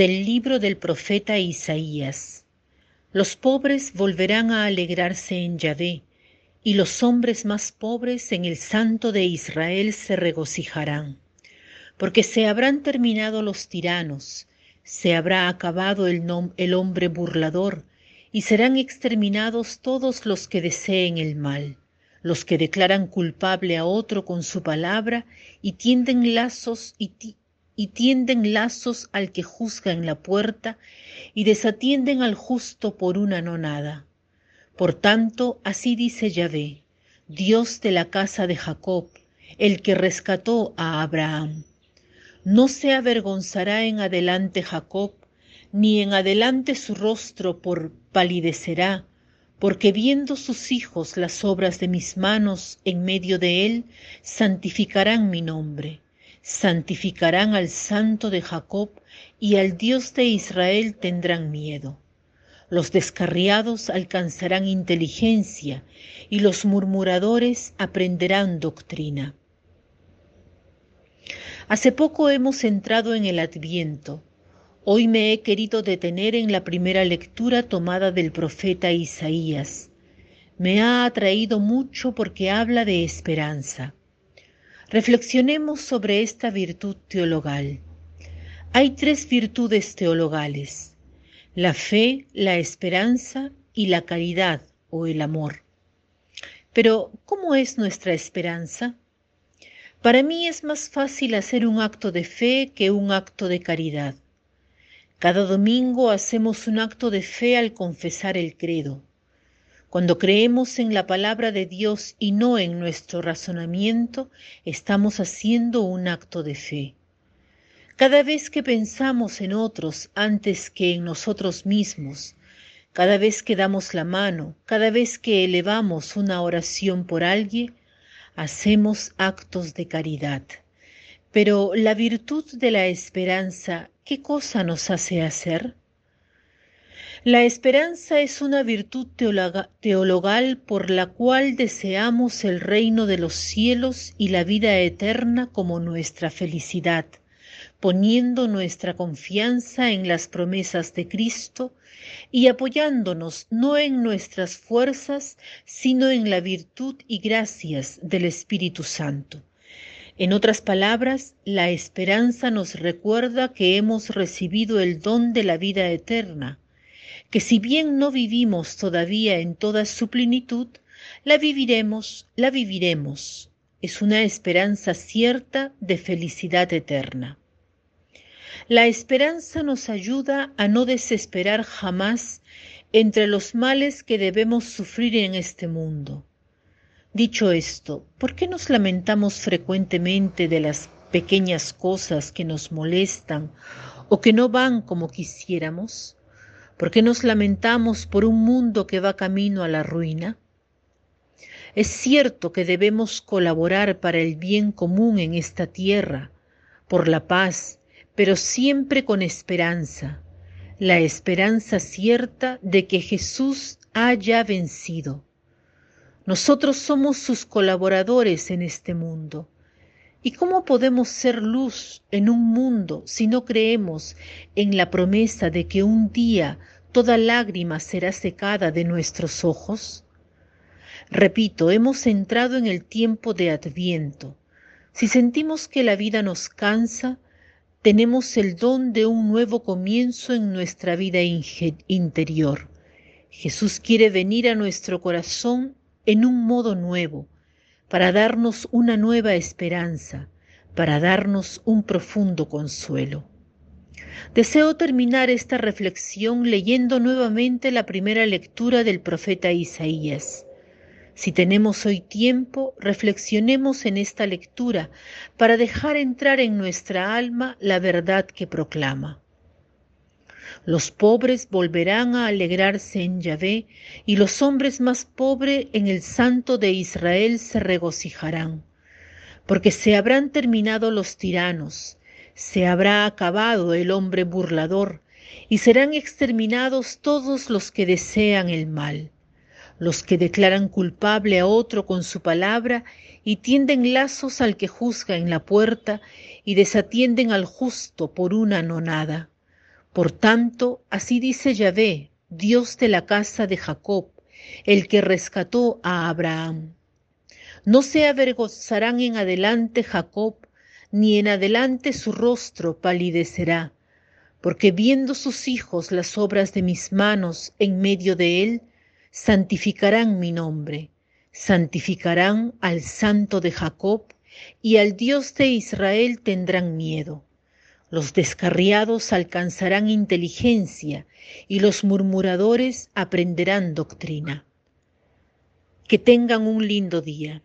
Del libro del profeta Isaías. Los pobres volverán a alegrarse en Yahvé, y los hombres más pobres en el Santo de Israel se regocijarán, porque se habrán terminado los tiranos, se habrá acabado el, el hombre burlador, y serán exterminados todos los que deseen el mal, los que declaran culpable a otro con su palabra y tienden lazos y, y tienden lazos al que juzga en la puerta y desatienden al justo por una nonada. Por tanto, así dice Yahvé, Dios de la casa de Jacob, el que rescató a Abraham. No se avergonzará en adelante Jacob, ni en adelante su rostro por palidecerá, porque viendo sus hijos las obras de mis manos en medio de él, santificarán mi nombre santificarán al Santo de Jacob y al Dios de Israel tendrán miedo. Los descarriados alcanzarán inteligencia y los murmuradores aprenderán doctrina. Hace poco hemos entrado en el Adviento. Hoy me he querido detener en la primera lectura tomada del profeta Isaías. Me ha atraído mucho porque habla de esperanza. Reflexionemos sobre esta virtud teologal. Hay tres virtudes teologales, la fe, la esperanza y la caridad o el amor. Pero, ¿cómo es nuestra esperanza? Para mí es más fácil hacer un acto de fe que un acto de caridad. Cada domingo hacemos un acto de fe al confesar el credo. Cuando creemos en la palabra de Dios y no en nuestro razonamiento, estamos haciendo un acto de fe. Cada vez que pensamos en otros antes que en nosotros mismos, cada vez que damos la mano, cada vez que elevamos una oración por alguien, hacemos actos de caridad. Pero la virtud de la esperanza, ¿qué cosa nos hace hacer? La esperanza es una virtud teologal por la cual deseamos el reino de los cielos y la vida eterna como nuestra felicidad, poniendo nuestra confianza en las promesas de Cristo y apoyándonos no en nuestras fuerzas, sino en la virtud y gracias del Espíritu Santo. En otras palabras, la esperanza nos recuerda que hemos recibido el don de la vida eterna, que si bien no vivimos todavía en toda su plenitud, la viviremos, la viviremos. Es una esperanza cierta de felicidad eterna. La esperanza nos ayuda a no desesperar jamás entre los males que debemos sufrir en este mundo. Dicho esto, ¿por qué nos lamentamos frecuentemente de las pequeñas cosas que nos molestan o que no van como quisiéramos? ¿Por qué nos lamentamos por un mundo que va camino a la ruina? Es cierto que debemos colaborar para el bien común en esta tierra, por la paz, pero siempre con esperanza, la esperanza cierta de que Jesús haya vencido. Nosotros somos sus colaboradores en este mundo ¿Y cómo podemos ser luz en un mundo si no creemos en la promesa de que un día toda lágrima será secada de nuestros ojos? Repito, hemos entrado en el tiempo de Adviento. Si sentimos que la vida nos cansa, tenemos el don de un nuevo comienzo en nuestra vida interior. Jesús quiere venir a nuestro corazón en un modo nuevo para darnos una nueva esperanza, para darnos un profundo consuelo. Deseo terminar esta reflexión leyendo nuevamente la primera lectura del profeta Isaías. Si tenemos hoy tiempo, reflexionemos en esta lectura para dejar entrar en nuestra alma la verdad que proclama. Los pobres volverán a alegrarse en Yahvé, y los hombres más pobres en el Santo de Israel se regocijarán, porque se habrán terminado los tiranos, se habrá acabado el hombre burlador, y serán exterminados todos los que desean el mal, los que declaran culpable a otro con su palabra y tienden lazos al que juzga en la puerta y desatienden al justo por una nonada Por tanto, así dice Yahvé, Dios de la casa de Jacob, el que rescató a Abraham. No se avergonzarán en adelante Jacob, ni en adelante su rostro palidecerá, porque viendo sus hijos las obras de mis manos en medio de él, santificarán mi nombre, santificarán al santo de Jacob, y al Dios de Israel tendrán miedo. Los descarriados alcanzarán inteligencia, y los murmuradores aprenderán doctrina. Que tengan un lindo día.